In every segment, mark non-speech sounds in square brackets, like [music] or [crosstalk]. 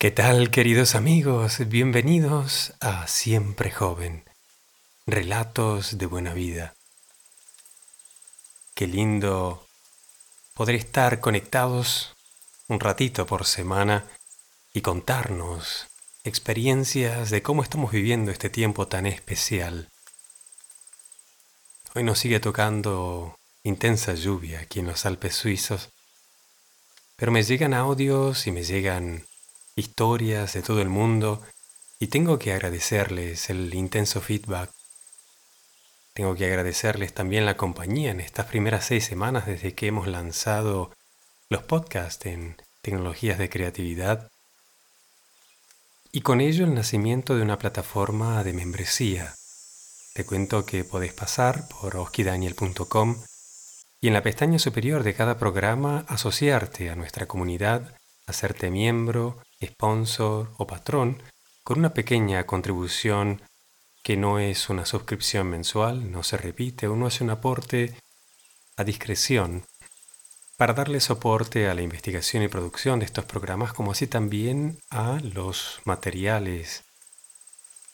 ¿Qué tal queridos amigos? Bienvenidos a Siempre Joven, Relatos de Buena Vida. Qué lindo poder estar conectados un ratito por semana y contarnos experiencias de cómo estamos viviendo este tiempo tan especial. Hoy nos sigue tocando intensa lluvia aquí en los Alpes suizos, pero me llegan audios y me llegan historias de todo el mundo y tengo que agradecerles el intenso feedback. Tengo que agradecerles también la compañía en estas primeras seis semanas desde que hemos lanzado los podcasts en tecnologías de creatividad y con ello el nacimiento de una plataforma de membresía. Te cuento que podés pasar por oskidaniel.com y en la pestaña superior de cada programa asociarte a nuestra comunidad, hacerte miembro, sponsor o patrón con una pequeña contribución que no es una suscripción mensual, no se repite, uno hace un aporte a discreción para darle soporte a la investigación y producción de estos programas, como así también a los materiales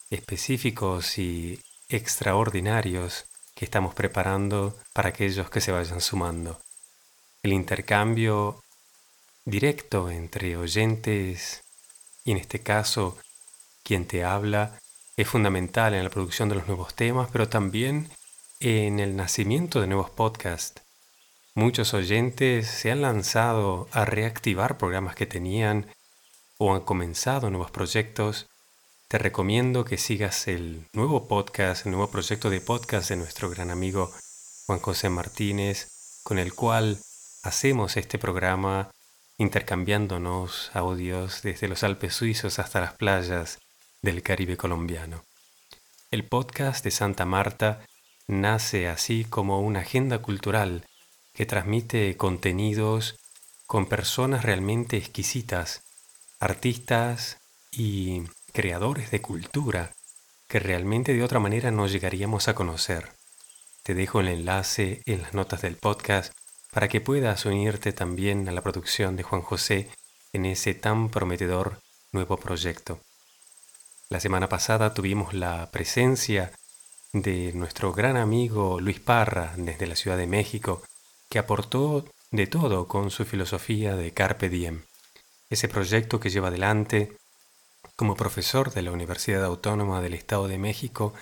específicos y extraordinarios que estamos preparando para aquellos que se vayan sumando. El intercambio directo entre oyentes y en este caso quien te habla es fundamental en la producción de los nuevos temas, pero también en el nacimiento de nuevos podcasts. Muchos oyentes se han lanzado a reactivar programas que tenían o han comenzado nuevos proyectos te recomiendo que sigas el nuevo podcast, el nuevo proyecto de podcast de nuestro gran amigo Juan José Martínez, con el cual hacemos este programa intercambiándonos audios desde los Alpes suizos hasta las playas del Caribe colombiano. El podcast de Santa Marta nace así como una agenda cultural que transmite contenidos con personas realmente exquisitas, artistas y creadores de cultura que realmente de otra manera no llegaríamos a conocer. Te dejo el enlace en las notas del podcast para que puedas unirte también a la producción de Juan José en ese tan prometedor nuevo proyecto. La semana pasada tuvimos la presencia de nuestro gran amigo Luis Parra desde la Ciudad de México, que aportó de todo con su filosofía de Carpe Diem. Ese proyecto que lleva adelante como profesor de la Universidad Autónoma del Estado de México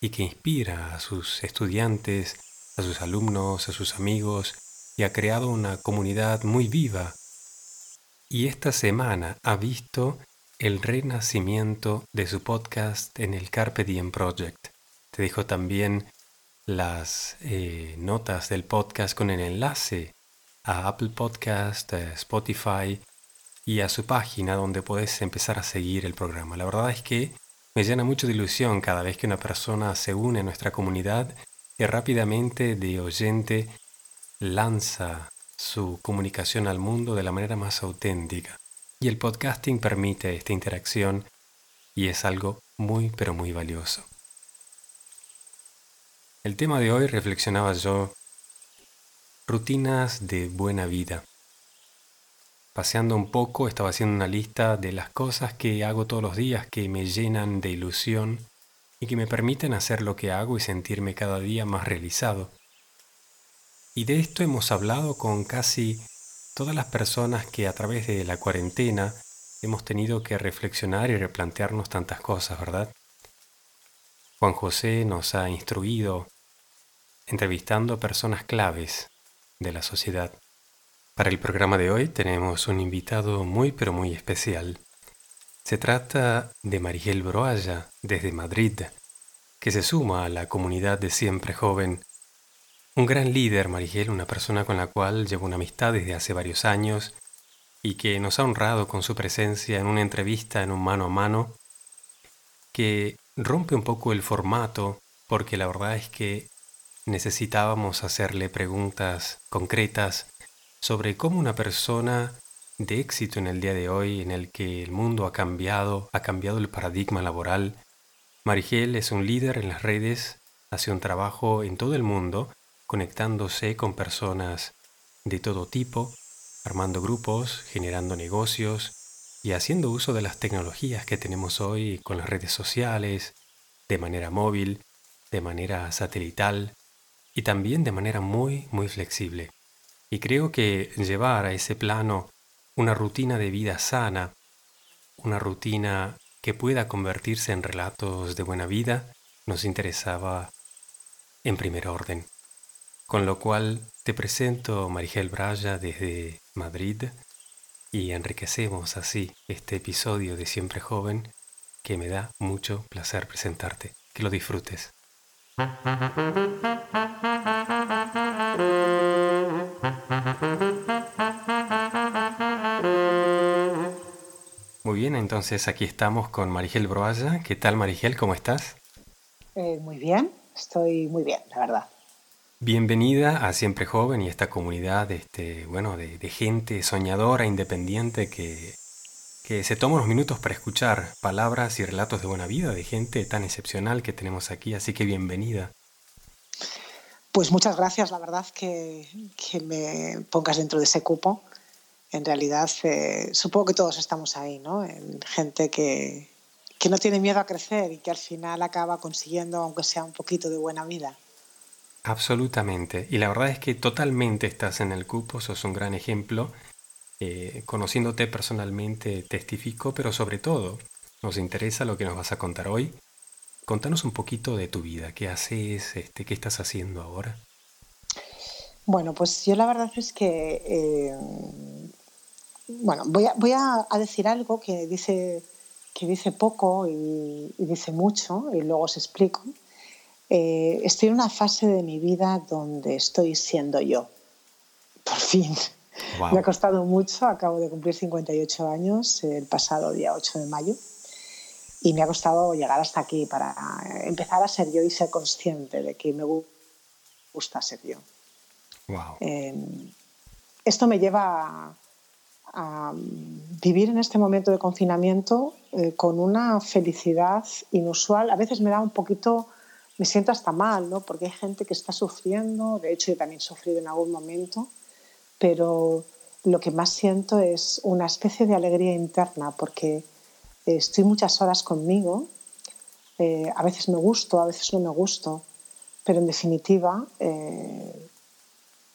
y que inspira a sus estudiantes, a sus alumnos, a sus amigos ha creado una comunidad muy viva. Y esta semana ha visto el renacimiento de su podcast en el Carpe Diem Project. Te dejo también las eh, notas del podcast con el enlace a Apple Podcast, Spotify y a su página donde puedes empezar a seguir el programa. La verdad es que me llena mucho de ilusión cada vez que una persona se une a nuestra comunidad y rápidamente de oyente lanza su comunicación al mundo de la manera más auténtica. Y el podcasting permite esta interacción y es algo muy pero muy valioso. El tema de hoy reflexionaba yo, rutinas de buena vida. Paseando un poco, estaba haciendo una lista de las cosas que hago todos los días que me llenan de ilusión y que me permiten hacer lo que hago y sentirme cada día más realizado. Y de esto hemos hablado con casi todas las personas que a través de la cuarentena hemos tenido que reflexionar y replantearnos tantas cosas, ¿verdad? Juan José nos ha instruido entrevistando personas claves de la sociedad. Para el programa de hoy tenemos un invitado muy pero muy especial. Se trata de Marigel Broaya, desde Madrid, que se suma a la comunidad de Siempre Joven. Un gran líder, Marigel, una persona con la cual llevo una amistad desde hace varios años y que nos ha honrado con su presencia en una entrevista en un mano a mano que rompe un poco el formato porque la verdad es que necesitábamos hacerle preguntas concretas sobre cómo una persona de éxito en el día de hoy, en el que el mundo ha cambiado, ha cambiado el paradigma laboral. Marigel es un líder en las redes, hace un trabajo en todo el mundo, conectándose con personas de todo tipo, armando grupos, generando negocios y haciendo uso de las tecnologías que tenemos hoy con las redes sociales, de manera móvil, de manera satelital y también de manera muy, muy flexible. Y creo que llevar a ese plano una rutina de vida sana, una rutina que pueda convertirse en relatos de buena vida, nos interesaba en primer orden. Con lo cual te presento Marigel Braya desde Madrid y enriquecemos así este episodio de Siempre Joven que me da mucho placer presentarte. Que lo disfrutes. Muy bien, entonces aquí estamos con Marigel Broaya. ¿Qué tal Marigel? ¿Cómo estás? Eh, muy bien, estoy muy bien, la verdad. Bienvenida a Siempre Joven y esta comunidad este, bueno, de, gente soñadora, independiente, que, que se toma unos minutos para escuchar palabras y relatos de buena vida de gente tan excepcional que tenemos aquí. Así que bienvenida. Pues muchas gracias, la verdad que, que me pongas dentro de ese cupo. En realidad, eh, supongo que todos estamos ahí, ¿no? En gente que, que no tiene miedo a crecer y que al final acaba consiguiendo, aunque sea un poquito de buena vida. Absolutamente. Y la verdad es que totalmente estás en el cupo, sos un gran ejemplo. Eh, conociéndote personalmente testifico, pero sobre todo nos interesa lo que nos vas a contar hoy. Contanos un poquito de tu vida, qué haces, este, qué estás haciendo ahora. Bueno, pues yo la verdad es que, eh, bueno, voy, a, voy a, decir algo que dice, que dice poco y, y dice mucho, y luego os explico. Eh, estoy en una fase de mi vida donde estoy siendo yo. Por fin. Me ha costado mucho, acabo de cumplir 58 años el pasado día 8 de mayo y me ha costado llegar hasta aquí para empezar a ser yo y ser consciente de que me gusta ser yo. Em, esto me lleva a, vivir en este momento de confinamiento eh, con una felicidad inusual. A veces me da un poquito me siento hasta mal, ¿no? Porque hay gente que está sufriendo, de hecho yo también he sufrido en algún momento, pero lo que más siento es una especie de alegría interna, porque estoy muchas horas conmigo, eh, a veces me gusto, a veces no me gusto, pero en definitiva eh,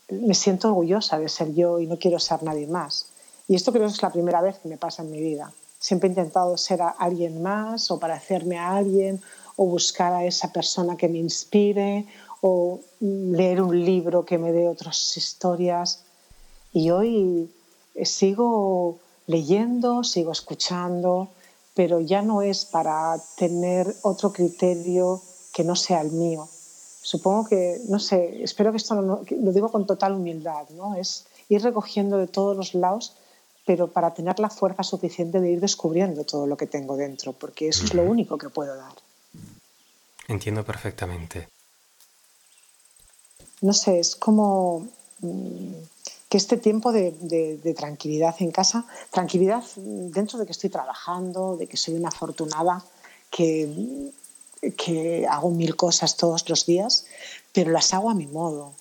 me siento orgullosa de ser yo y no quiero ser nadie más. Y esto creo que es la primera vez que me pasa en mi vida. Siempre he intentado ser alguien más o parecerme a alguien o buscar a esa persona que me inspire o leer un libro que me dé otras historias. Y hoy eh, sigo leyendo, sigo escuchando, pero ya no es para tener otro criterio que no sea el mío. Supongo que, no sé, espero que esto lo, lo digo con total humildad, ¿no? Es ir recogiendo de todos los lados, pero para tener la fuerza suficiente de ir descubriendo todo lo que tengo dentro, porque eso es lo único que puedo dar. Entiendo perfectamente. No sé, es como mm, que este tiempo de, tranquilidad en casa, tranquilidad dentro de que estoy trabajando, de que soy una afortunada, que, que hago mil cosas todos los días, pero las hago a mi modo.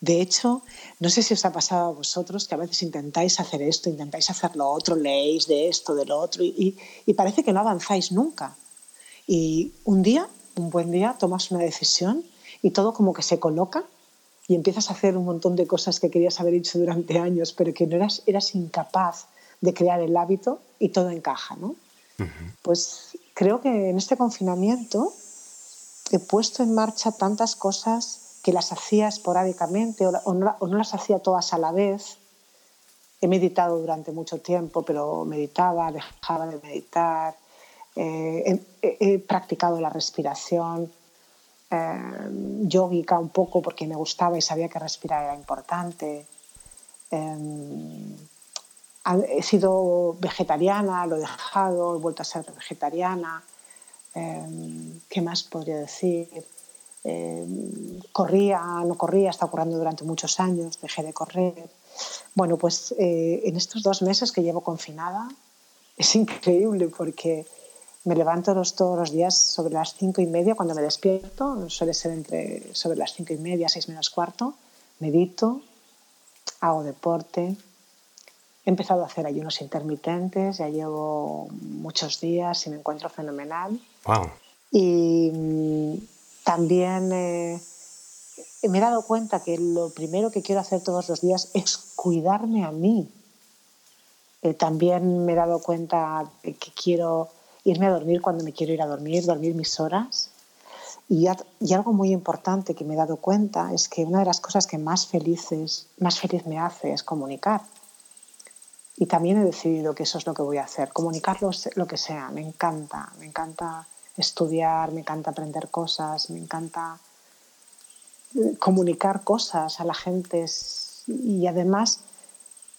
De hecho, no sé si os ha pasado a vosotros que a veces intentáis hacer esto, intentáis hacer lo otro, leéis de esto, de lo otro, y, y parece que no avanzáis nunca. Y un día un buen día tomas una decisión y todo como que se coloca y empiezas a hacer un montón de cosas que querías haber hecho durante años, pero que no eras, eras incapaz de crear el hábito y todo encaja, ¿no? Pues creo que en este confinamiento he puesto en marcha tantas cosas que las hacía esporádicamente o, no, las hacía todas a la vez. He meditado durante mucho tiempo, pero meditaba, dejaba de meditar, eh, he, practicado la respiración eh, un poco porque me gustaba y sabía que respirar era importante. Eh, he sido vegetariana, lo he dejado, he vuelto a ser vegetariana. ¿Qué más podría decir? corría, no corría, está ocurriendo durante muchos años, dejé de correr. Bueno, pues en estos dos meses que llevo confinada es increíble porque me levanto todos los días sobre las cinco y media cuando me despierto, suele ser entre sobre las cinco y media, seis menos cuarto, medito, hago deporte, He empezado a hacer ayunos intermitentes, ya llevo muchos días y me encuentro fenomenal. Wow. Y mm, también eh, me he dado cuenta que lo primero que quiero hacer todos los días es cuidarme a mí. Eh, también me he dado cuenta de que quiero irme a dormir cuando me quiero ir a dormir, dormir mis horas. Y, algo muy importante que me he dado cuenta es que una de las cosas que más felices, más feliz me hace es comunicar. Y también he decidido que eso es lo que voy a hacer, comunicar lo que sea. Me encanta, me encanta estudiar, me encanta aprender cosas, me encanta eh, comunicar cosas a la gente y además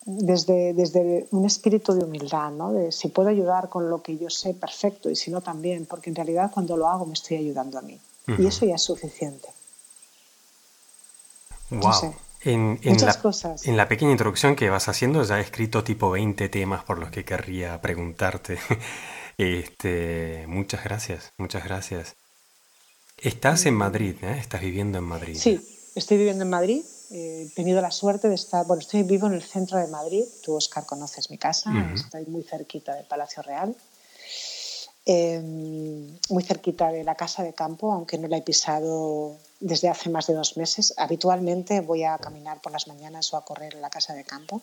desde, desde un espíritu de humildad, ¿no? de si puedo ayudar con lo que yo sé, perfecto, y si no también, porque en realidad cuando lo hago me estoy ayudando a mí. Y eso ya es suficiente. Wow. en, la, cosas. En la pequeña introducción que vas haciendo ya he escrito tipo 20 temas por los que querría preguntarte. [laughs] Este, muchas gracias, muchas gracias. Estás en Madrid, ¿eh? Estás viviendo en Madrid. Sí, estoy viviendo en Madrid. He tenido la suerte de estar, bueno, estoy vivo en el centro de Madrid. Tú, Oscar, conoces mi casa. Estoy muy cerquita del Palacio Real. Em, muy cerquita de la casa de campo, aunque no la he pisado desde hace más de dos meses. Habitualmente voy a caminar por las mañanas o a correr en la casa de campo.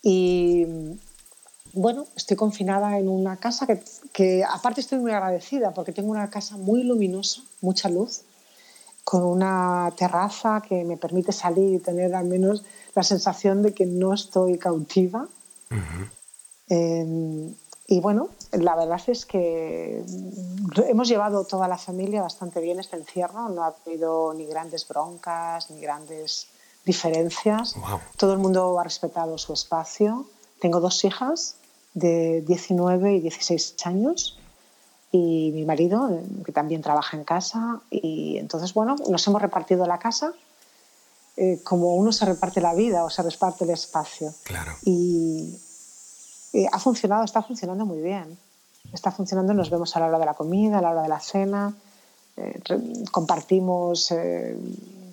Y bueno, estoy confinada en una casa que, que, aparte estoy muy agradecida porque tengo una casa muy luminosa, mucha luz, con una terraza que me permite salir y tener al menos la sensación de que no estoy cautiva. Y bueno, la verdad es que hemos llevado toda la familia bastante bien este encierro, no ha habido ni grandes broncas, ni grandes diferencias. Todo el mundo ha respetado su espacio. Tengo dos hijas de 19 y 16 años y mi marido, que también trabaja en casa. Y entonces, bueno, nos hemos repartido la casa eh, como uno se reparte la vida o se reparte el espacio. Claro. Y, eh, ha funcionado, está funcionando muy bien. Está funcionando, nos vemos a la hora de la comida, a la hora de la cena, eh, compartimos eh,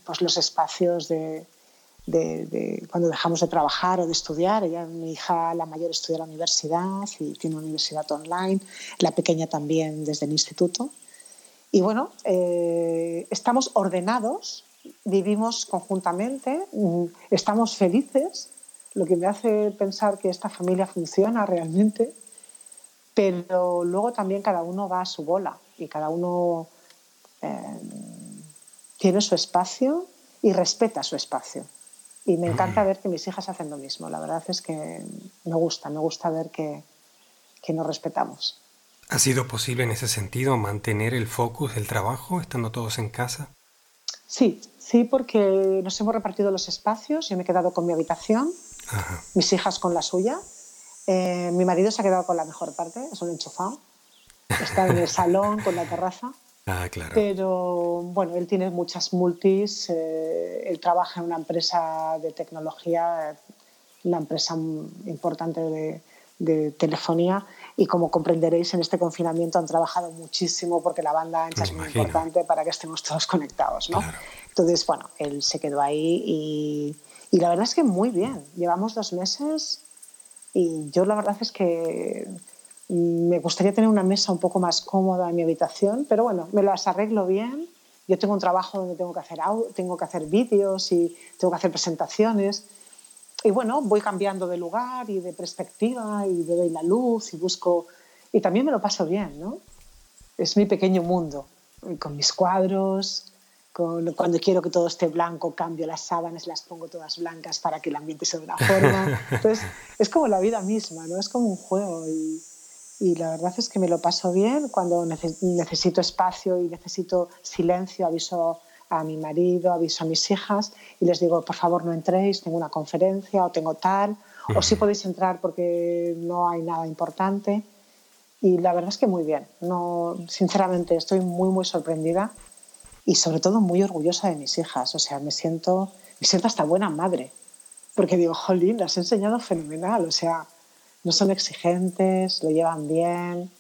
pues los espacios de, cuando dejamos de trabajar o de estudiar. Ella, mi hija, la mayor, estudia en la universidad y tiene una universidad online, la pequeña también desde el instituto. Y bueno, estamos ordenados, vivimos conjuntamente, mm, estamos felices lo que me hace pensar que esta familia funciona realmente, pero luego también cada uno va a su bola y cada uno eh, tiene su espacio y respeta su espacio. Y me encanta ver que mis hijas hacen lo mismo. La verdad es que me gusta, me gusta ver que, que nos respetamos. ¿Ha sido posible en ese sentido mantener el focus del trabajo estando todos en casa? Sí, sí, porque nos hemos repartido los espacios. Yo me he quedado con mi habitación mis hijas con la suya. Eh, mi marido se ha quedado con la mejor parte, es un enchufado. Está en el salón con la terraza. Ah, claro. Pero bueno, él tiene muchas multis. Eh, él trabaja en una empresa de tecnología, una empresa importante de, de, telefonía. Y como comprenderéis, en este confinamiento han trabajado muchísimo porque la banda ancha es muy importante para que estemos todos conectados. ¿no? Entonces, bueno, él se quedó ahí y y la verdad es que muy bien. Llevamos dos meses y yo la verdad es que me gustaría tener una mesa un poco más cómoda en mi habitación, pero bueno, me las arreglo bien. Yo tengo un trabajo donde tengo que hacer, tengo que hacer vídeos y tengo que hacer presentaciones. Y bueno, voy cambiando de lugar y de perspectiva y le doy la luz y busco... Y también me lo paso bien, ¿no? Es mi pequeño mundo, con mis cuadros, cuando quiero que todo esté blanco, cambio las sábanas, las pongo todas blancas para que el ambiente sea de una forma. [laughs] Entonces, es como la vida misma, ¿no? Es como un juego y, y la verdad es que me lo paso bien. Cuando necesito espacio y necesito silencio, aviso a mi marido, aviso a mis hijas y les digo, por favor, no entréis, tengo una conferencia o tengo tal, o sí podéis entrar porque no hay nada importante. Y la verdad es que muy bien. No, sinceramente, estoy muy, muy sorprendida y sobre todo muy orgullosa de mis hijas. O sea, me siento, me siento hasta buena madre, porque digo, jolín, las he enseñado fenomenal. O sea, no son exigentes, lo llevan bien,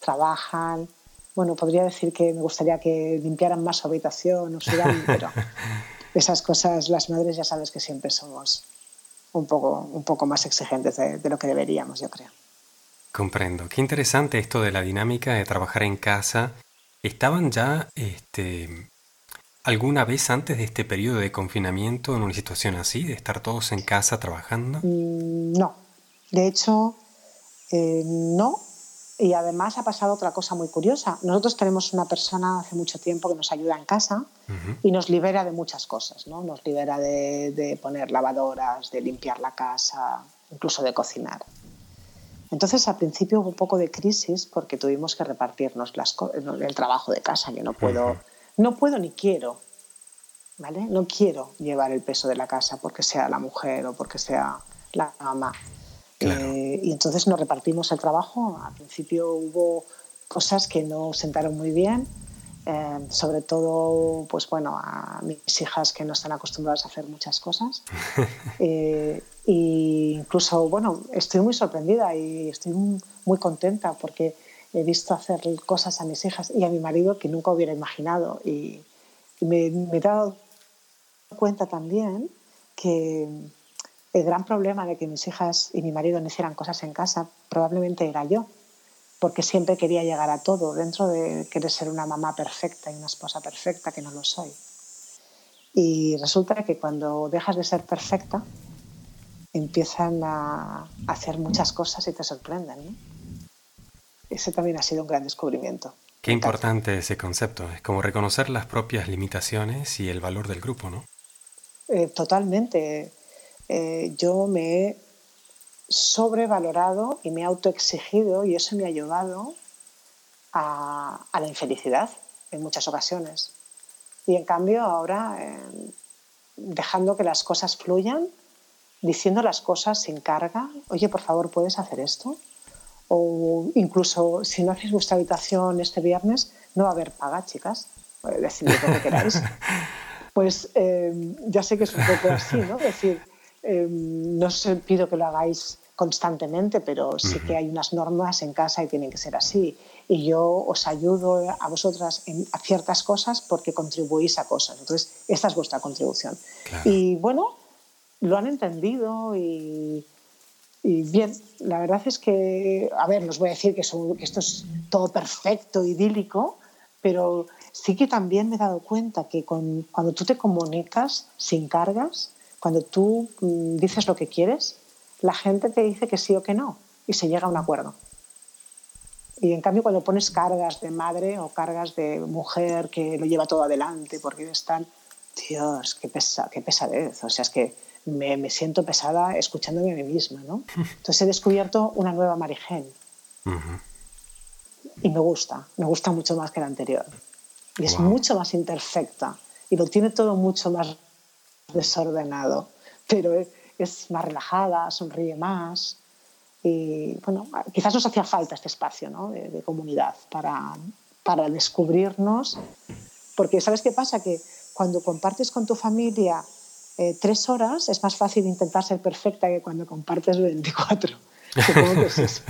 trabajan. Bueno, podría decir que me gustaría que limpiaran más su habitación o su [laughs] pero esas cosas las madres ya sabes que siempre somos un poco, un poco más exigentes de, de lo que deberíamos, yo creo. Comprendo. Qué interesante esto de la dinámica de trabajar en casa. ¿Estaban ya este, alguna vez antes de este periodo de confinamiento en una situación así, de estar todos en casa trabajando? Mm, no. De hecho, eh, no. Y además ha pasado otra cosa muy curiosa. Nosotros tenemos una persona hace mucho tiempo que nos ayuda en casa y nos libera de muchas cosas. ¿no? Nos libera de, de poner lavadoras, de limpiar la casa, incluso de cocinar. Entonces, al principio hubo un poco de crisis porque tuvimos que repartirnos las el trabajo de casa, que no puedo, no puedo ni quiero, ¿vale? No quiero llevar el peso de la casa porque sea la mujer o porque sea la mamá. Eh, y entonces nos repartimos el trabajo. Al principio hubo cosas que no sentaron muy bien, eh, sobre todo, pues bueno, a mis hijas que no están acostumbradas a hacer muchas cosas. [laughs] eh, y incluso, bueno, estoy muy sorprendida y estoy muy contenta porque he visto hacer cosas a mis hijas y a mi marido que nunca hubiera imaginado. Y, me, me, he dado cuenta también que el gran problema de que mis hijas y mi marido no hicieran cosas en casa probablemente era yo porque siempre quería llegar a todo, dentro de querer ser una mamá perfecta y una esposa perfecta, que no lo soy. Y resulta que cuando dejas de ser perfecta, empiezan a hacer muchas cosas y te sorprenden. Ese también ha sido un gran descubrimiento. Qué importante ese concepto, es como reconocer las propias limitaciones y el valor del grupo, ¿no? Eh, totalmente. Eh, yo me he sobrevalorado y me he autoexigido y eso me ha llevado a, la infelicidad en muchas ocasiones. Y en cambio ahora, eh, dejando que las cosas fluyan, diciendo las cosas sin carga, oye, por favor, ¿puedes hacer esto? O incluso, si no hacéis vuestra habitación este viernes, no va a haber paga, chicas, decidid lo que queráis. [laughs] Pues eh, ya sé que es un poco así, ¿no? Es decir, Em, no os pido que lo hagáis constantemente, pero sí que hay unas normas en casa y tienen que ser así. Y yo os ayudo a vosotras en, a ciertas cosas porque contribuís a cosas. Entonces, esta es vuestra contribución. Y bueno, lo han entendido y, bien, la verdad es que, a ver, no os voy a decir que, que esto es todo perfecto, idílico, pero sí que también me he dado cuenta que con, cuando tú te comunicas sin cargas, cuando tú mm, dices lo que quieres, la gente te dice que sí o que no y se llega a un acuerdo. Y en cambio cuando pones cargas de madre o cargas de mujer que lo lleva todo adelante porque están, Dios, qué, pesa, qué pesadez. O sea, es que me, me, siento pesada escuchándome a mí misma, ¿no? [laughs] Entonces he descubierto una nueva Marigen. Y me gusta, me gusta mucho más que la anterior. Y es mucho más imperfecta y lo tiene todo mucho más desordenado, pero es más relajada, sonríe más. Y bueno, quizás nos hacía falta este espacio ¿no? de, comunidad para, para descubrirnos, porque ¿sabes qué pasa? Que cuando compartes con tu familia eh, tres horas es más fácil intentar ser perfecta que cuando compartes 24. [laughs] Supongo que es eso.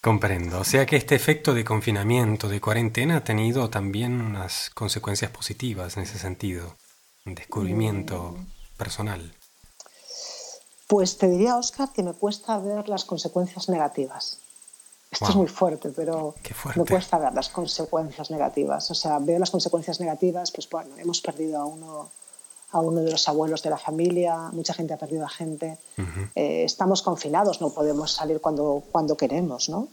Comprendo. O sea que este efecto de confinamiento, de cuarentena, ha tenido también unas consecuencias positivas en ese sentido descubrimiento personal? Pues te diría, Oscar, que me cuesta ver las consecuencias negativas. Esto es muy fuerte, pero me cuesta ver las consecuencias negativas. O sea, veo las consecuencias negativas, pues bueno, hemos perdido a uno, a uno de los abuelos de la familia, mucha gente ha perdido a gente, eh, estamos confinados, no podemos salir cuando, cuando queremos, ¿no?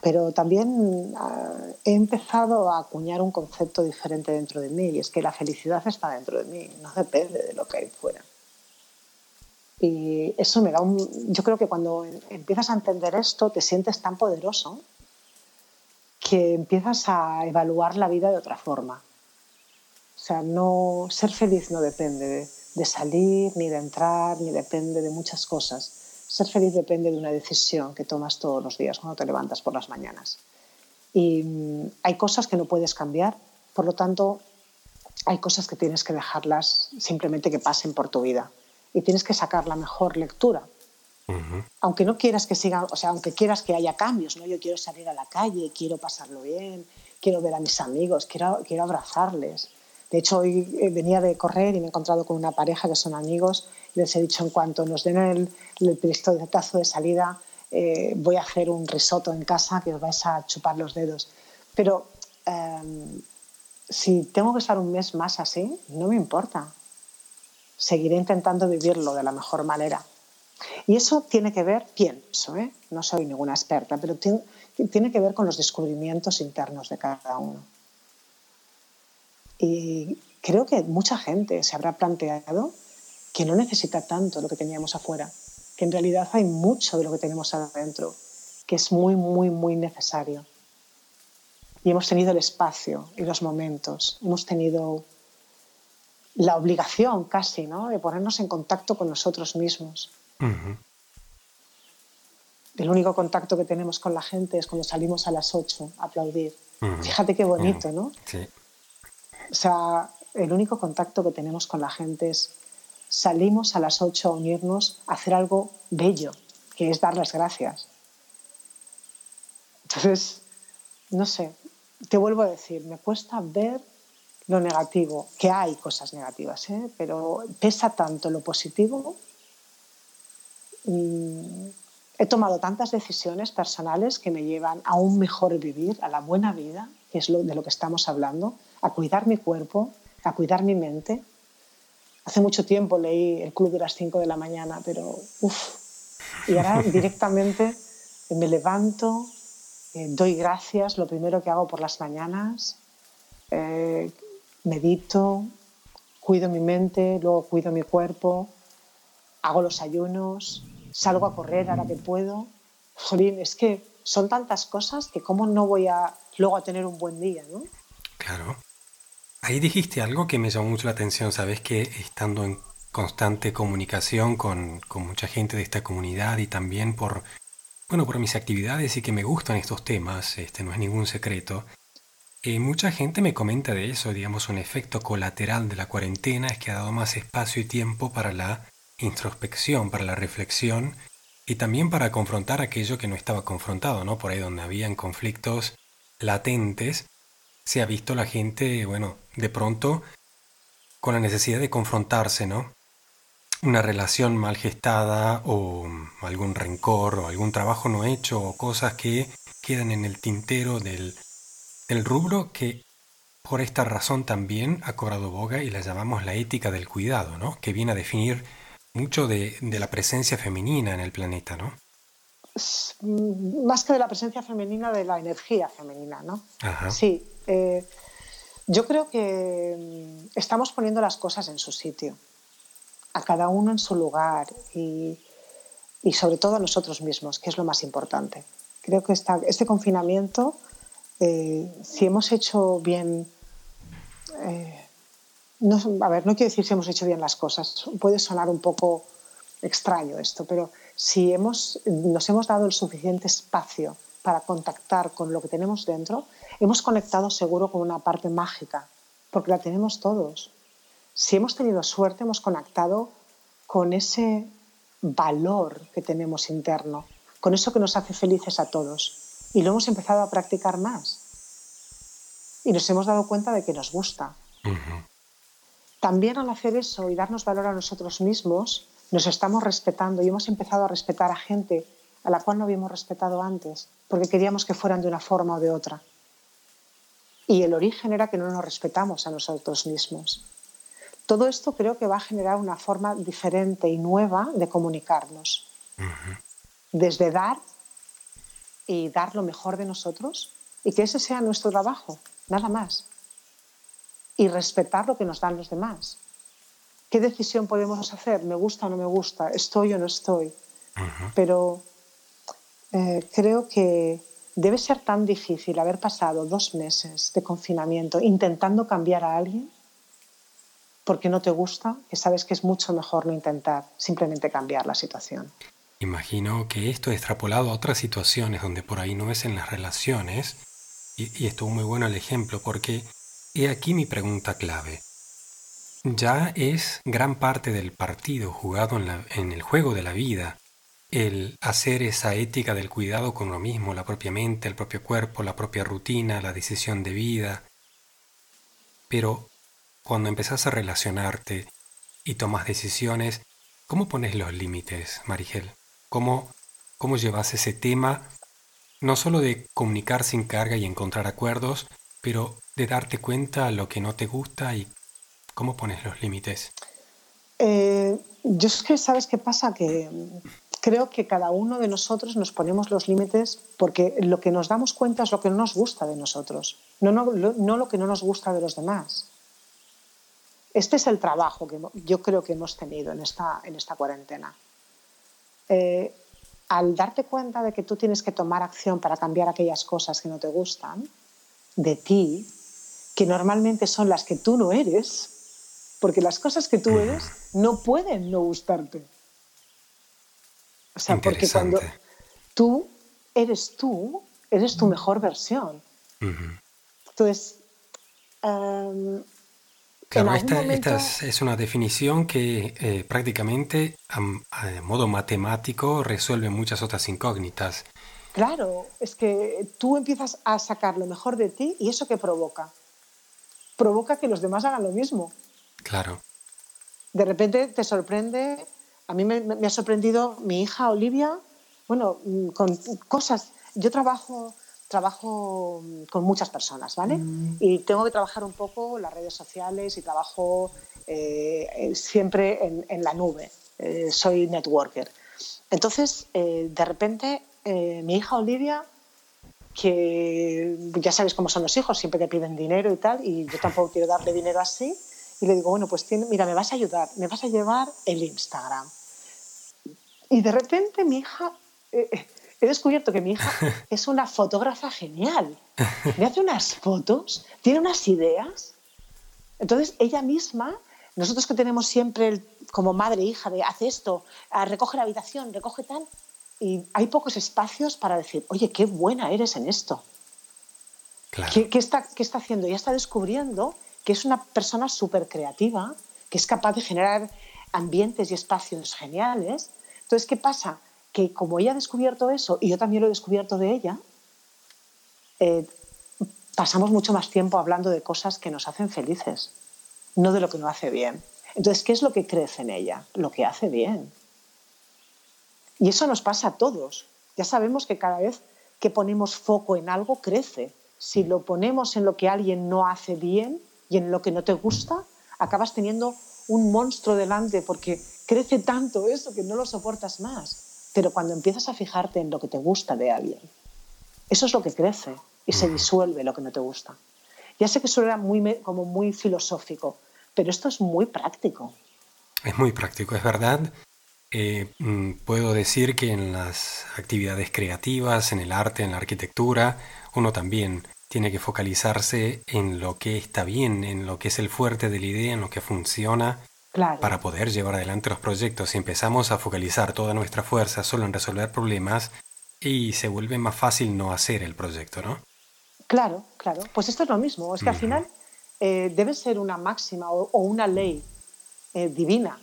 Pero también ah, he empezado a acuñar un concepto diferente dentro de mí y es que la felicidad está dentro de mí, no depende de lo que hay fuera. Y eso me da un... Yo creo que cuando empiezas a entender esto te sientes tan poderoso que empiezas a evaluar la vida de otra forma. O sea, no, ser feliz no depende de, de salir, ni de entrar, ni depende de muchas cosas ser feliz depende de una decisión que tomas todos los días cuando te levantas por las mañanas. Y mm, hay cosas que no puedes cambiar, por lo tanto, hay cosas que tienes que dejarlas simplemente que pasen por tu vida. Y tienes que sacar la mejor lectura. Aunque no quieras que siga, o sea, aunque quieras que haya cambios, ¿no? Yo quiero salir a la calle, quiero pasarlo bien, quiero ver a mis amigos, quiero, quiero abrazarles. De hecho, hoy eh, venía de correr y me he encontrado con una pareja que son amigos les he dicho en cuanto nos den el, el de salida, eh, voy a hacer un risotto en casa que os vais a chupar los dedos. Pero em, si tengo que estar un mes más así, no me importa. Seguiré intentando vivirlo de la mejor manera. Y eso tiene que ver, pienso, ¿eh? no soy ninguna experta, pero tiene que ver con los descubrimientos internos de cada uno. Y creo que mucha gente se habrá planteado que no necesita tanto lo que teníamos afuera, que en realidad hay mucho de lo que tenemos adentro, que es muy, muy, muy necesario. Y hemos tenido el espacio y los momentos, hemos tenido la obligación casi ¿no? de ponernos en contacto con nosotros mismos. El único contacto que tenemos con la gente es cuando salimos a las 8 a aplaudir. Fíjate qué bonito, ¿no? Sí. O sea, el único contacto que tenemos con la gente es salimos a las 8 a unirnos a hacer algo bello, que es dar las gracias. Entonces, no sé, te vuelvo a decir, me cuesta ver lo negativo, que hay cosas negativas, ¿eh? pero pesa tanto lo positivo. Mm, he tomado tantas decisiones personales que me llevan a un mejor vivir, a la buena vida, que es de lo que estamos hablando, a cuidar mi cuerpo, a cuidar mi mente. Hace mucho tiempo leí El Club de las 5 de la mañana, pero uff. Y ahora [laughs] directamente me levanto, eh, doy gracias, lo primero que hago por las mañanas, eh, medito, cuido mi mente, luego cuido mi cuerpo, hago los ayunos, salgo a correr ahora que puedo. Jolín, es que son tantas cosas que cómo no voy a luego a tener un buen día, ¿no? Claro. Ahí dijiste algo que me llamó mucho la atención, sabes que estando en constante comunicación con, mucha gente de esta comunidad y también por bueno, por mis actividades y que me gustan estos temas, este no es ningún secreto. Eh, mucha gente me comenta de eso, digamos, un efecto colateral de la cuarentena es que ha dado más espacio y tiempo para la introspección, para la reflexión y también para confrontar aquello que no estaba confrontado, ¿no? Por ahí donde habían conflictos latentes, se ha visto la gente, bueno, de pronto con la necesidad de confrontarse, ¿no? una relación mal gestada o algún rencor o algún trabajo no hecho o cosas que quedan en el tintero del, rubro que por esta razón también ha cobrado boga y la llamamos la ética del cuidado, ¿no? que viene a definir mucho de, la presencia femenina en el planeta, ¿no? Mm, más que de la presencia femenina, de la energía femenina, ¿no? Ajá. Sí. Eh, yo creo que mm, estamos poniendo las cosas en su sitio a cada uno en su lugar y, sobre todo a nosotros mismos, que es lo más importante. Creo que este confinamiento, eh, si hemos hecho bien, eh, no, a ver, no quiero decir si hemos hecho bien las cosas, puede sonar un poco extraño esto, pero si hemos, nos hemos dado el suficiente espacio para contactar con lo que tenemos dentro, hemos conectado seguro con una parte mágica, porque la tenemos todos si hemos tenido suerte, hemos conectado con ese valor que tenemos interno, con eso que nos hace felices a todos. Y lo hemos empezado a practicar más. Y nos hemos dado cuenta de que nos gusta. También al hacer eso y darnos valor a nosotros mismos, nos estamos respetando y hemos empezado a respetar a gente a la cual no habíamos respetado antes, porque queríamos que fueran de una forma o de otra. Y el origen era que no nos respetamos a nosotros mismos. Todo esto creo que va a generar una forma diferente y nueva de comunicarnos. Desde dar y dar lo mejor de nosotros y que ese sea nuestro trabajo, nada más. Y respetar lo que nos dan los demás. ¿Qué decisión podemos hacer? ¿Me gusta o no me gusta? ¿Estoy o no estoy? Pero eh, creo que debe ser tan difícil haber pasado dos meses de confinamiento intentando cambiar a alguien porque no te gusta, que sabes que es mucho mejor no intentar, simplemente cambiar la situación. Imagino que esto extrapolado a otras situaciones donde por ahí no es en las relaciones, y, estuvo muy bueno el ejemplo, porque he aquí mi pregunta clave. Ya es gran parte del partido jugado en, el juego de la vida el hacer esa ética del cuidado con lo mismo, la propia mente, el propio cuerpo, la propia rutina, la decisión de vida. Pero cuando empezás a relacionarte y tomas decisiones, ¿cómo pones los límites, Marigel? ¿Cómo, ¿Cómo llevas ese tema, no solo de comunicar sin carga y encontrar acuerdos, pero de darte cuenta lo que no te gusta y cómo pones los límites? Eh, yo es que, ¿sabes qué pasa? Que creo que cada uno de nosotros nos ponemos los límites porque lo que nos damos cuenta es lo que no nos gusta de nosotros, no, no, no lo que no nos gusta de los demás. Este es el trabajo que yo creo que hemos tenido en esta, en esta cuarentena. Eh, al darte cuenta de que tú tienes que tomar acción para cambiar aquellas cosas que no te gustan de ti, que normalmente son las que tú no eres, porque las cosas que tú eres no pueden no gustarte. O sea, porque cuando tú eres tú, eres tu mejor versión. Entonces, em, Claro, esta, es, una definición que eh, prácticamente a, modo matemático resuelve muchas otras incógnitas. Claro, es que tú empiezas a sacar lo mejor de ti y eso que provoca. Provoca que los demás hagan lo mismo. Claro. De repente te sorprende, a mí me ha sorprendido mi hija Olivia, bueno, mm, con cosas. Yo trabajo trabajo mm, con muchas personas, ¿vale? Mm. Y tengo que trabajar un poco las redes sociales y trabajo eh, siempre en, la nube. Eh, soy networker. Entonces, eh, de repente, mi hija Olivia, que ya sabes cómo son los hijos, siempre te piden dinero y tal, y yo tampoco quiero darle dinero así, y le digo, bueno, pues mira, me vas a ayudar, me vas a llevar el Instagram. Y de repente mi hija he descubierto que mi hija [laughs] es una fotógrafa genial. Me hace unas fotos, tiene unas ideas. Entonces, ella misma, nosotros que tenemos siempre como madre, hija, de hace esto, ah, recoge la habitación, recoge tal, y hay pocos espacios para decir, oye, qué buena eres en esto. ¿Qué, está, ¿Qué está haciendo? Ya está descubriendo que es una persona súper creativa, que es capaz de generar ambientes y espacios geniales. Entonces, ¿qué pasa? que como ella ha descubierto eso y yo también lo he descubierto de ella, eh, pasamos mucho más tiempo hablando de cosas que nos hacen felices, no de lo que nos hace bien. Entonces, ¿qué es lo que crece en ella? Lo que hace bien. Y eso nos pasa a todos. Ya sabemos que cada vez que ponemos foco en algo, crece. Si lo ponemos en lo que alguien no hace bien y en lo que no te gusta, acabas teniendo un monstruo delante porque crece tanto eso que no lo soportas más. Pero cuando empiezas a fijarte en lo que te gusta de alguien, eso es lo que crece y se disuelve lo que no te gusta. Ya sé que suena muy, como muy filosófico, pero esto es muy práctico. Es muy práctico, es verdad. Eh, mm, puedo decir que en las actividades creativas, en el arte, en la arquitectura, uno también tiene que focalizarse en lo que está bien, en lo que es el fuerte de la idea, en lo que funciona para poder llevar adelante los proyectos, si empezamos a focalizar toda nuestra fuerza solo en resolver problemas, y se vuelve más fácil no hacer el proyecto, ¿no? Claro, claro. Pues esto es lo mismo. Es que al final eh, debe ser una máxima o, una ley eh, divina.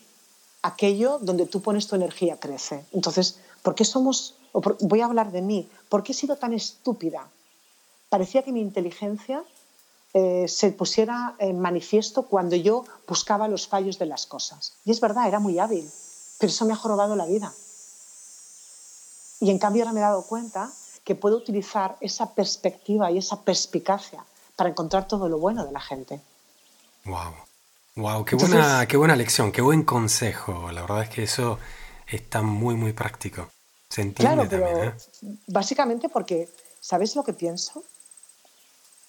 Aquello donde tú pones tu energía crece. Entonces, ¿por qué somos, voy a hablar de mí, ¿por qué he sido tan estúpida? Parecía que mi inteligencia eh, se pusiera en manifiesto cuando yo buscaba los fallos de las cosas. Y es verdad, era muy hábil, pero eso me ha jorobado la vida. Y en cambio ahora me he dado cuenta que puedo utilizar esa perspectiva y esa perspicacia para encontrar todo lo bueno de la gente. Wow. Wow, qué buena, qué buena lección, qué buen consejo. La verdad es que eso está muy, muy práctico. Se entiende claro, pero ¿eh? básicamente porque, ¿sabes lo que pienso?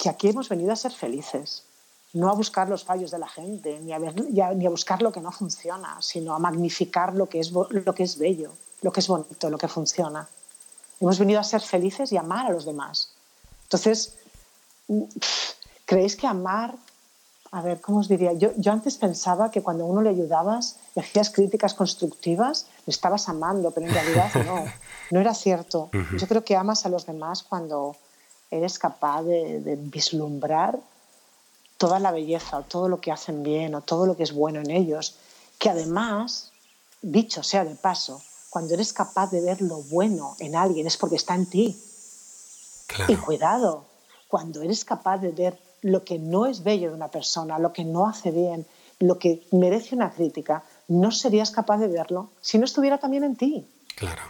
Que aquí hemos venido a ser felices, no a buscar los fallos de la gente, ni a, ni a buscar lo que no funciona, sino a magnificar lo que, es, lo que es bello, lo que es bonito, lo que funciona. Hemos venido a ser felices y amar a los demás. Entonces, ¿creéis que amar, a ver, ¿cómo os diría? Yo, yo antes pensaba que cuando a uno le ayudabas, le hacías críticas constructivas, le estabas amando, pero en realidad no, [laughs] no era cierto. Yo creo que amas a los demás cuando eres capaz de, vislumbrar toda la belleza o todo lo que hacen bien o todo lo que es bueno en ellos, que además, dicho sea de paso, cuando eres capaz de ver lo bueno en alguien es porque está en ti. Y cuidado, cuando eres capaz de ver lo que no es bello de una persona, lo que no hace bien, lo que merece una crítica, no serías capaz de verlo si no estuviera también en ti. Claro.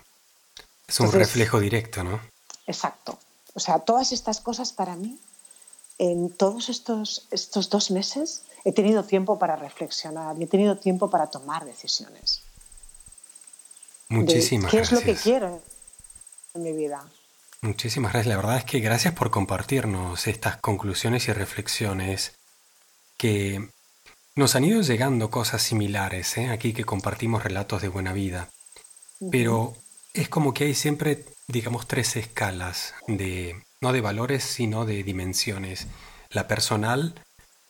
Es un reflejo directo, ¿no? Exacto. O sea, todas estas cosas para mí, en todos estos, estos dos meses, he tenido tiempo para reflexionar y he tenido tiempo para tomar decisiones. Muchísimas gracias. ¿Qué es lo que quiero en mi vida? Muchísimas gracias. La verdad es que gracias por compartirnos estas conclusiones y reflexiones que nos han ido llegando cosas similares, ¿eh? aquí que compartimos relatos de buena vida. Pero es como que hay siempre, digamos, tres escalas de, no de valores, sino de dimensiones. La personal,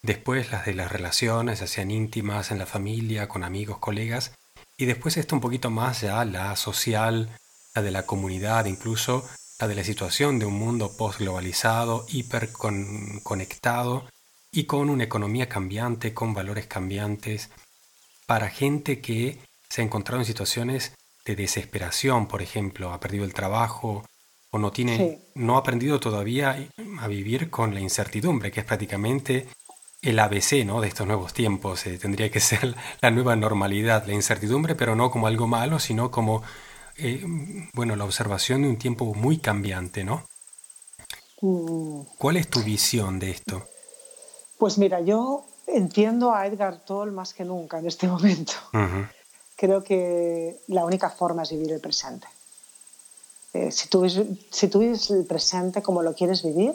después las de las relaciones, ya sean íntimas, en la familia, con amigos, colegas, y después esto un poquito más ya la social, la de la comunidad, incluso la de la situación de un mundo post-globalizado, hiperconectado y con una economía cambiante, con valores cambiantes, para gente que se ha encontrado en situaciones de desesperación, por ejemplo, ha perdido el trabajo o no tiene, no ha aprendido todavía a vivir con la incertidumbre, que es prácticamente el ABC ¿no? de estos nuevos tiempos. Eh, tendría que [laughs] ser la nueva normalidad, la incertidumbre, pero no como algo malo, sino como eh, bueno, la observación de un tiempo muy cambiante, ¿no? Mm. ¿Cuál es tu visión de esto? Pues mira, yo entiendo a Edgar Toll más que nunca en este momento. Creo que la única forma es vivir el presente. Eh, si, tú, si tú vives el presente como lo quieres vivir,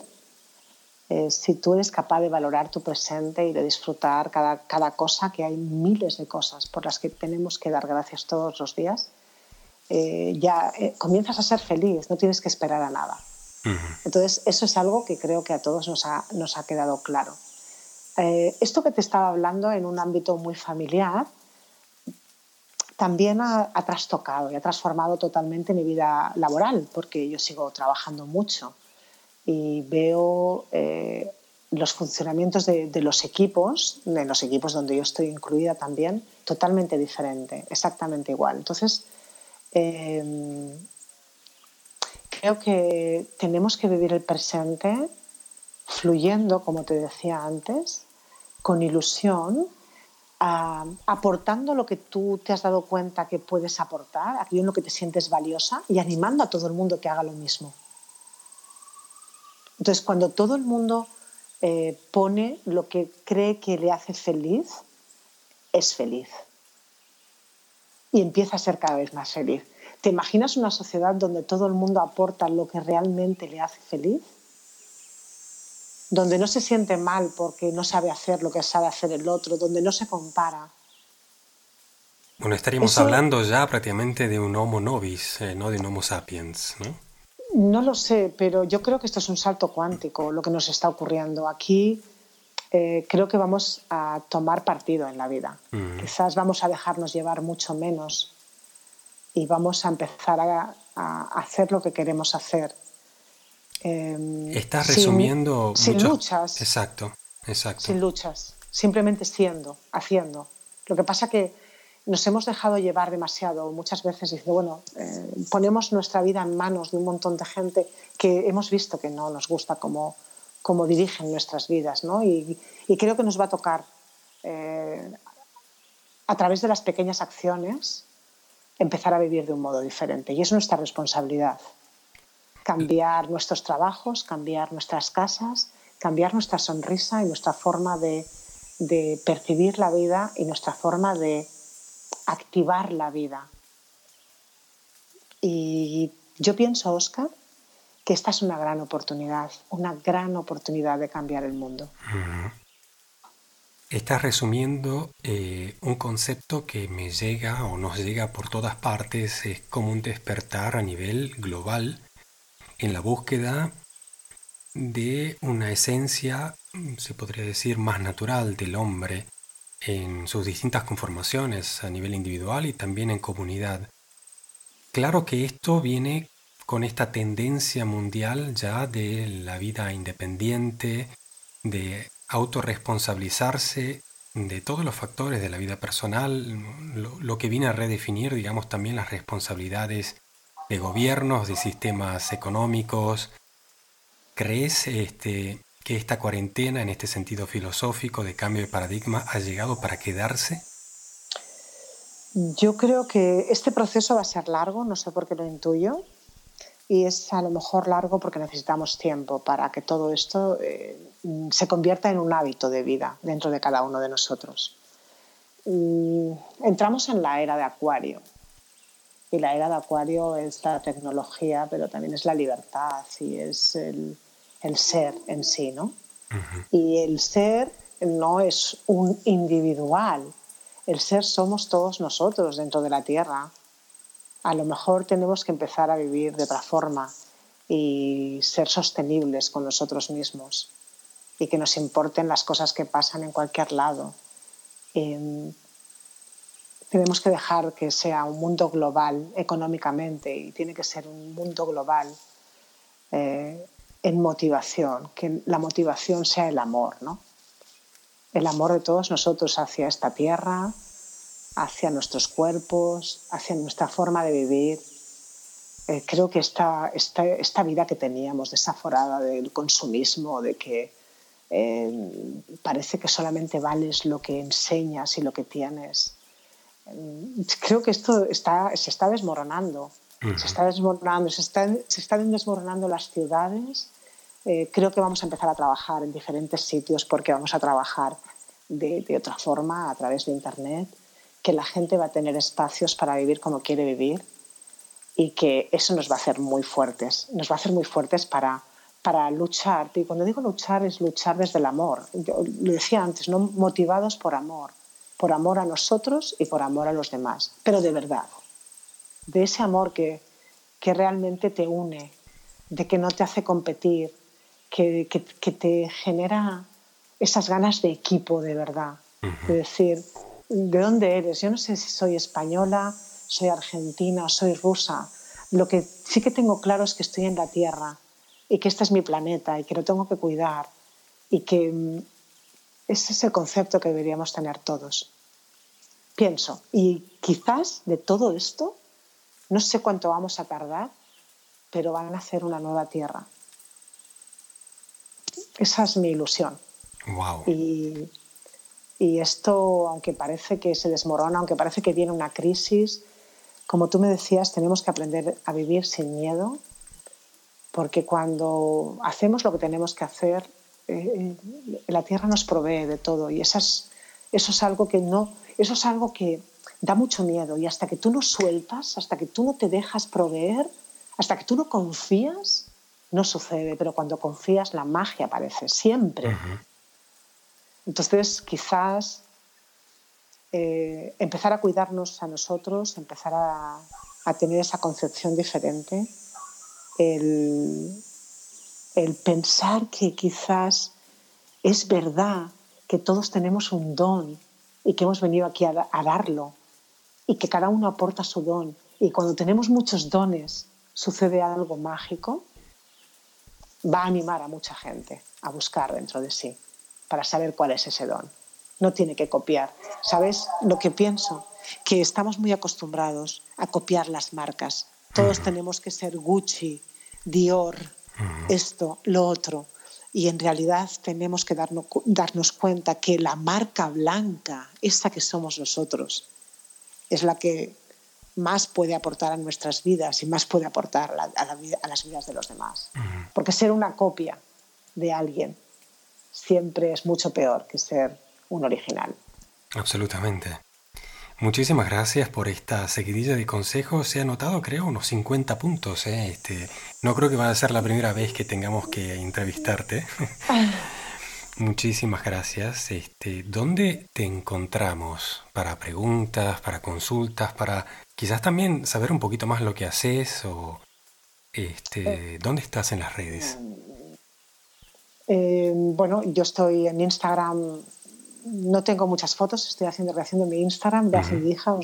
eh, si tú eres capaz de valorar tu presente y de disfrutar cada, cada cosa, que hay miles de cosas por las que tenemos que dar gracias todos los días, eh, ya eh, comienzas a ser feliz, no tienes que esperar a nada. Entonces, eso es algo que creo que a todos nos ha, nos ha quedado claro. esto que te estaba hablando en un ámbito muy familiar, también ha, ha, trastocado y ha transformado totalmente mi vida laboral, porque yo sigo trabajando mucho y veo eh, los funcionamientos de, los equipos, de los equipos donde yo estoy incluida también, totalmente diferente, exactamente igual. Entonces, em, creo que tenemos que vivir el presente fluyendo, como te decía antes, con ilusión, aportando lo que tú te has dado cuenta que puedes aportar, aquello en lo que te sientes valiosa y animando a todo el mundo que haga lo mismo. Entonces, cuando todo el mundo eh, pone lo que cree que le hace feliz, es feliz. Y empieza a ser cada vez más feliz. ¿Te imaginas una sociedad donde todo el mundo aporta lo que realmente le hace feliz? Donde no se siente mal porque no sabe hacer lo que sabe hacer el otro, donde no se compara. Bueno, estaríamos hablando ya prácticamente de un Homo novis, eh, no de un Homo sapiens, ¿no? No lo sé, pero yo creo que esto es un salto cuántico, lo que nos está ocurriendo. Aquí eh, creo que vamos a tomar partido en la vida. Mm. Quizás vamos a dejarnos llevar mucho menos y vamos a empezar a, hacer lo que queremos hacer. Em, Estás resumiendo. Sin, luchas. Exacto, exacto. Sin luchas, simplemente siendo, haciendo. Lo que pasa que nos hemos dejado llevar demasiado muchas veces diciendo, bueno, eh, ponemos nuestra vida en manos de un montón de gente que hemos visto que no nos gusta cómo, cómo dirigen nuestras vidas, ¿no? Y, creo que nos va a tocar eh, a través de las pequeñas acciones empezar a vivir de un modo diferente y es nuestra responsabilidad. Cambiar nuestros trabajos, cambiar nuestras casas, cambiar nuestra sonrisa y nuestra forma de, de percibir la vida y nuestra forma de activar la vida. Y yo pienso, Oscar, que esta es una gran oportunidad, una gran oportunidad de cambiar el mundo. Estás resumiendo eh, un concepto que me llega o nos llega por todas partes, es como un despertar a nivel global en la búsqueda de una esencia, se podría decir, más natural del hombre, en sus distintas conformaciones a nivel individual y también en comunidad. Claro que esto viene con esta tendencia mundial ya de la vida independiente, de autorresponsabilizarse de todos los factores de la vida personal, lo, que viene a redefinir, digamos, también las responsabilidades de gobiernos, de sistemas económicos. ¿Crees este, que esta cuarentena, en este sentido filosófico de cambio de paradigma, ha llegado para quedarse? Yo creo que este proceso va a ser largo, no sé por qué lo intuyo, y es a lo mejor largo porque necesitamos tiempo para que todo esto eh, se convierta en un hábito de vida dentro de cada uno de nosotros. Entramos en la era de Acuario, y la era de Acuario es la tecnología, pero también es la libertad y es el, el ser en sí, ¿no? Y el ser no es un individual, el ser somos todos nosotros dentro de la Tierra. A lo mejor tenemos que empezar a vivir de otra forma y ser sostenibles con nosotros mismos y que nos importen las cosas que pasan en cualquier lado. Tenemos que dejar que sea un mundo global económicamente y tiene que ser un mundo global eh, en motivación, que la motivación sea el amor, ¿no? El amor de todos nosotros hacia esta tierra, hacia nuestros cuerpos, hacia nuestra forma de vivir. Eh, creo que esta, esta, esta, vida que teníamos desaforada del consumismo, de que eh, parece que solamente vales lo que enseñas y lo que tienes, creo que esto está, se está desmoronando. Se está desmoronando, se están, se están desmoronando las ciudades, eh, creo que vamos a empezar a trabajar en diferentes sitios porque vamos a trabajar de, otra forma a través de Internet, que la gente va a tener espacios para vivir como quiere vivir y que eso nos va a hacer muy fuertes, nos va a hacer muy fuertes para, para luchar. Y cuando digo luchar es luchar desde el amor. lo decía antes, ¿no? motivados por amor, por amor a nosotros y por amor a los demás, pero de verdad, de ese amor que, que realmente te une, de que no te hace competir, que, te genera esas ganas de equipo de verdad, de decir, ¿de dónde eres? Yo no sé si soy española, soy argentina, soy rusa. Lo que sí que tengo claro es que estoy en la Tierra y que este es mi planeta y que lo tengo que cuidar y que mm, ese es el concepto que deberíamos tener todos. Pienso, y quizás de todo esto, no sé cuánto vamos a tardar, pero van a hacer una nueva Tierra. Esa es mi ilusión. Y, esto, aunque parece que se desmorona, aunque parece que viene una crisis, como tú me decías, tenemos que aprender a vivir sin miedo, porque cuando hacemos lo que tenemos que hacer, eh, la tierra nos provee de todo y eso es algo que no, eso es algo que da mucho miedo y hasta que tú no sueltas, hasta que tú no te dejas proveer, hasta que tú no confías, no sucede, pero cuando confías la magia aparece siempre. Entonces, quizás eh, empezar a cuidarnos a nosotros, empezar a, tener esa concepción diferente, el, pensar que quizás es verdad que todos tenemos un don y que hemos venido aquí a, a darlo y que cada uno aporta su don y cuando tenemos muchos dones sucede algo mágico va a animar a mucha gente a buscar dentro de sí para saber cuál es ese don. No tiene que copiar. ¿Sabes lo que pienso? Que estamos muy acostumbrados a copiar las marcas. Todos tenemos que ser Gucci, Dior, esto, lo otro. Y en realidad tenemos que darnos, darnos cuenta que la marca blanca, esa que somos nosotros, es la que más puede aportar a nuestras vidas y más puede aportar a, a, las vidas de los demás. Porque ser una copia de alguien siempre es mucho peor que ser un original. Absolutamente. Muchísimas gracias por esta seguidilla de consejos. Se ha notado, creo, unos 50 puntos. ¿eh? Este, no creo que vaya a ser la primera vez que tengamos que entrevistarte. [laughs] Muchísimas gracias. Este, ¿Dónde te encontramos para preguntas, para consultas, para quizás también saber un poquito más lo que haces o este, dónde estás en las redes? Eh, bueno, yo estoy en Instagram, no tengo muchas fotos, estoy haciendo reacción de mi Instagram, de uh mi hija,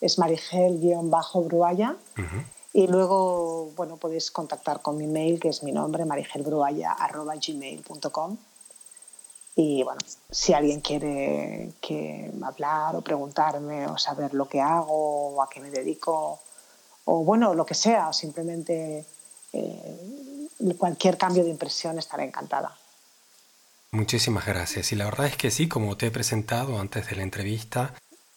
es marigel-bruaya. Y luego, bueno, podéis contactar con mi mail, que es mi nombre, marigelbruaya.gmail.com y bueno, si alguien quiere que hablar o preguntarme o saber lo que hago o a qué me dedico o bueno, lo que sea, simplemente eh, cualquier cambio de impresión estaré encantada. Muchísimas gracias. Y la verdad es que sí, como te he presentado antes de la entrevista,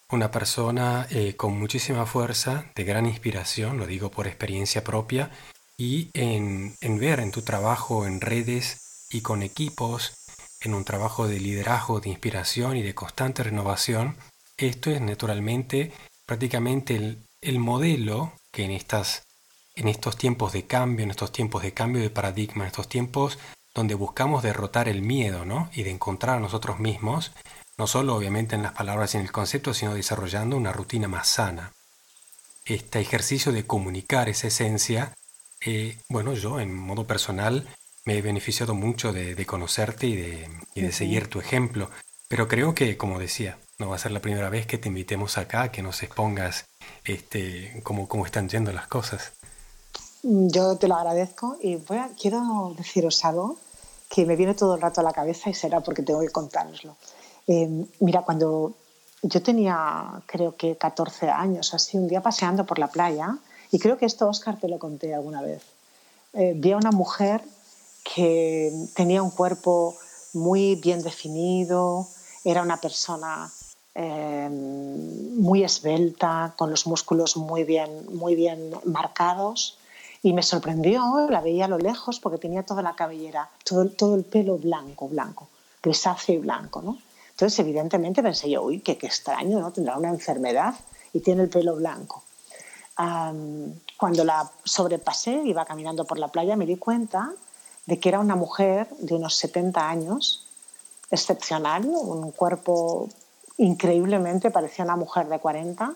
una persona eh, con muchísima fuerza, de gran inspiración, lo digo por experiencia propia, y en, en ver en tu trabajo en redes y con equipos, en un trabajo de liderazgo, de inspiración y de constante renovación, esto es naturalmente prácticamente el, el modelo que en, estas, en estos tiempos de cambio, en estos tiempos de cambio de paradigma, en estos tiempos donde buscamos derrotar el miedo ¿no? y de encontrar a nosotros mismos, no solo obviamente en las palabras y en el concepto, sino desarrollando una rutina más sana. Este ejercicio de comunicar esa esencia, eh, bueno, yo en modo personal me he beneficiado mucho de, conocerte y de, y de seguir tu ejemplo, pero creo que, como decía, no va a ser la primera vez que te invitemos acá, que nos expongas este, cómo, cómo están yendo las cosas. Yo te lo agradezco y voy a, quiero deciros algo que me viene todo el rato a la cabeza y será porque tengo que contároslo. Eh, mira, cuando yo tenía creo que 14 años, así, un día paseando por la playa, y creo que esto, Oscar, te lo conté alguna vez, eh, vi a una mujer que tenía un cuerpo muy bien definido, era una persona eh, muy esbelta, con los músculos muy bien, muy bien marcados. Y me sorprendió, la veía a lo lejos porque tenía toda la cabellera, todo, todo el pelo blanco, blanco, grisáceo y blanco. ¿no? Entonces, evidentemente pensé yo, uy, qué, extraño, ¿no? Tendrá una enfermedad y tiene el pelo blanco. cuando la sobrepasé, iba caminando por la playa, me di cuenta de que era una mujer de unos 70 años, excepcional, un cuerpo increíblemente, parecía una mujer de 40,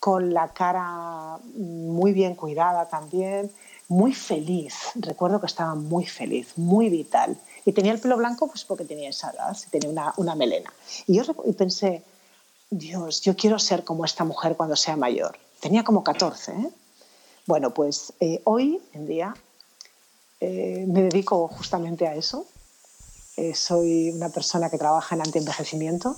con la cara muy bien cuidada también, muy feliz. Recuerdo que estaba muy feliz, muy vital. Y tenía el pelo blanco pues porque tenía esa edad, tenía una, una melena. Y yo y pensé, Dios, yo quiero ser como esta mujer cuando sea mayor. Tenía como 14. ¿eh? Bueno, pues eh, hoy en día eh, me dedico justamente a eso. Soy una persona que trabaja en antienvejecimiento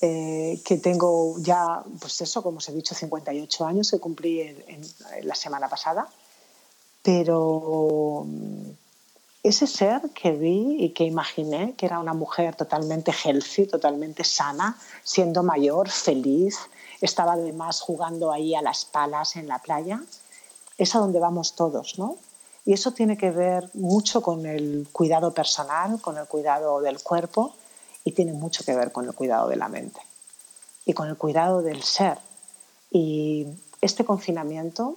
eh, que tengo ya, pues eso, como os he dicho, 58 años que cumplí en, la semana pasada, pero mm, ese ser que vi y que imaginé que era una mujer totalmente healthy, totalmente sana, siendo mayor, feliz, estaba además jugando ahí a las palas en la playa, es a donde vamos todos, ¿no? Y eso tiene que ver mucho con el cuidado personal, con el cuidado del cuerpo y tiene mucho que ver con el cuidado de la mente y con el cuidado del ser. Y este confinamiento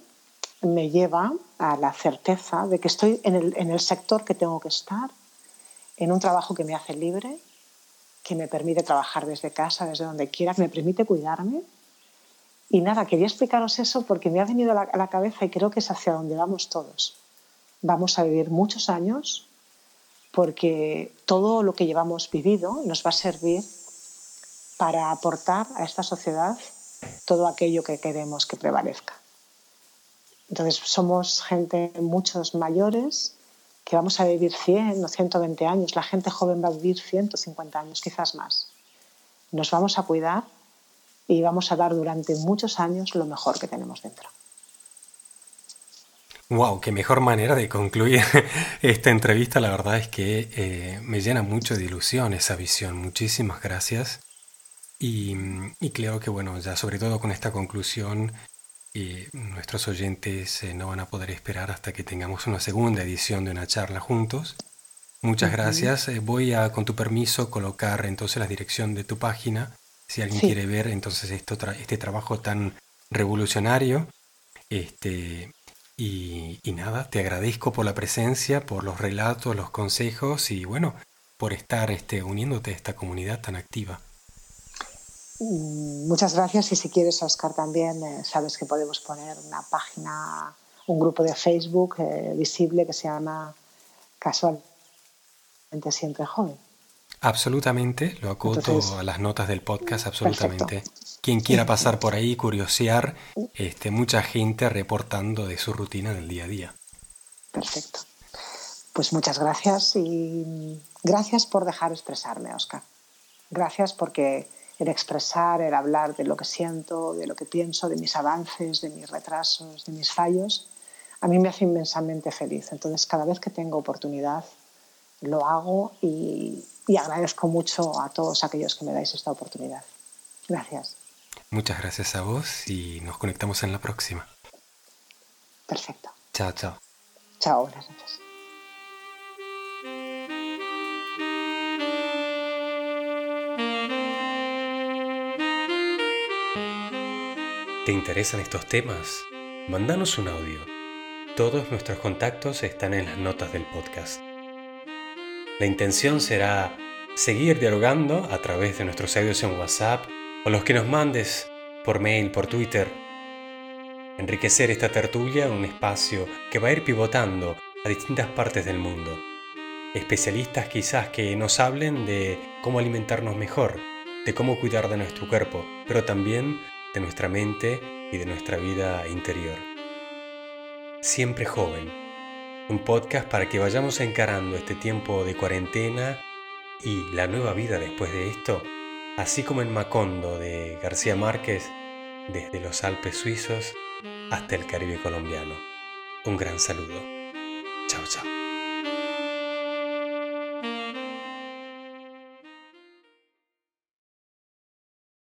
me lleva a la certeza de que estoy en el, en el sector que tengo que estar, en un trabajo que me hace libre, que me permite trabajar desde casa, desde donde quiera, que me permite cuidarme. Y nada, quería explicaros eso porque me ha venido a la, a la cabeza y creo que es hacia donde vamos todos. Vamos a vivir muchos años porque todo lo que llevamos vivido nos va a servir para aportar a esta sociedad todo aquello que queremos que prevalezca. Entonces somos gente, muchos mayores, que vamos a vivir 100 o 120 años. La gente joven va a vivir 150 años, quizás más. Nos vamos a cuidar y vamos a dar durante muchos años lo mejor que tenemos dentro. Wow, qué mejor manera de concluir [laughs] esta entrevista. La verdad es que eh, me llena mucho de ilusión esa visión. Muchísimas gracias. Y, creo que, bueno, ya sobre todo con esta conclusión, eh, nuestros oyentes eh, no van a poder esperar hasta que tengamos una segunda edición de una charla juntos. Muchas gracias. voy a, con tu permiso, colocar entonces la dirección de tu página. Si alguien quiere ver entonces esto este trabajo tan revolucionario. Este, y, nada, te agradezco por la presencia, por los relatos, los consejos y bueno, por estar este, uniéndote a esta comunidad tan activa. Mm, muchas gracias y si quieres, Oscar, también eh, sabes que podemos poner una página, un grupo de Facebook eh, visible que se llama Casualmente Siempre Joven. Absolutamente, lo acoto a las notas del podcast, absolutamente. Quien quiera pasar por ahí, curiosear, este, mucha gente reportando de su rutina del día a día. Perfecto. Pues muchas gracias y gracias por dejar expresarme, Oscar. Gracias porque el expresar, el hablar de lo que siento, de lo que pienso, de mis avances, de mis retrasos, de mis fallos, a mí me hace inmensamente feliz. Entonces, cada vez que tengo oportunidad, lo hago y, y agradezco mucho a todos aquellos que me dais esta oportunidad. Gracias. Muchas gracias a vos y nos conectamos en la próxima. Perfecto. Chao, chao. Chao, buenas noches. ¿Te interesan estos temas? Mándanos un audio. Todos nuestros contactos están en las notas del podcast. La intención será seguir dialogando a través de nuestros audios en WhatsApp o los que nos mandes por mail, por Twitter. Enriquecer esta tertulia en un espacio que va a ir pivotando a distintas partes del mundo. Especialistas quizás que nos hablen de cómo alimentarnos mejor, de cómo cuidar de nuestro cuerpo, pero también de nuestra mente y de nuestra vida interior. Siempre joven. Un podcast para que vayamos encarando este tiempo de cuarentena y la nueva vida después de esto, así como en Macondo de García Márquez, desde los Alpes suizos hasta el Caribe colombiano. Un gran saludo. Chao, chao.